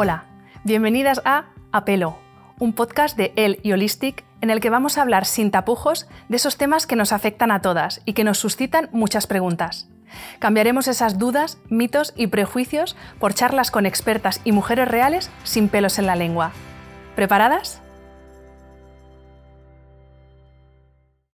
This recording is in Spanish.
Hola, bienvenidas a Apelo, un podcast de El y Holistic en el que vamos a hablar sin tapujos de esos temas que nos afectan a todas y que nos suscitan muchas preguntas. Cambiaremos esas dudas, mitos y prejuicios por charlas con expertas y mujeres reales sin pelos en la lengua. ¿Preparadas?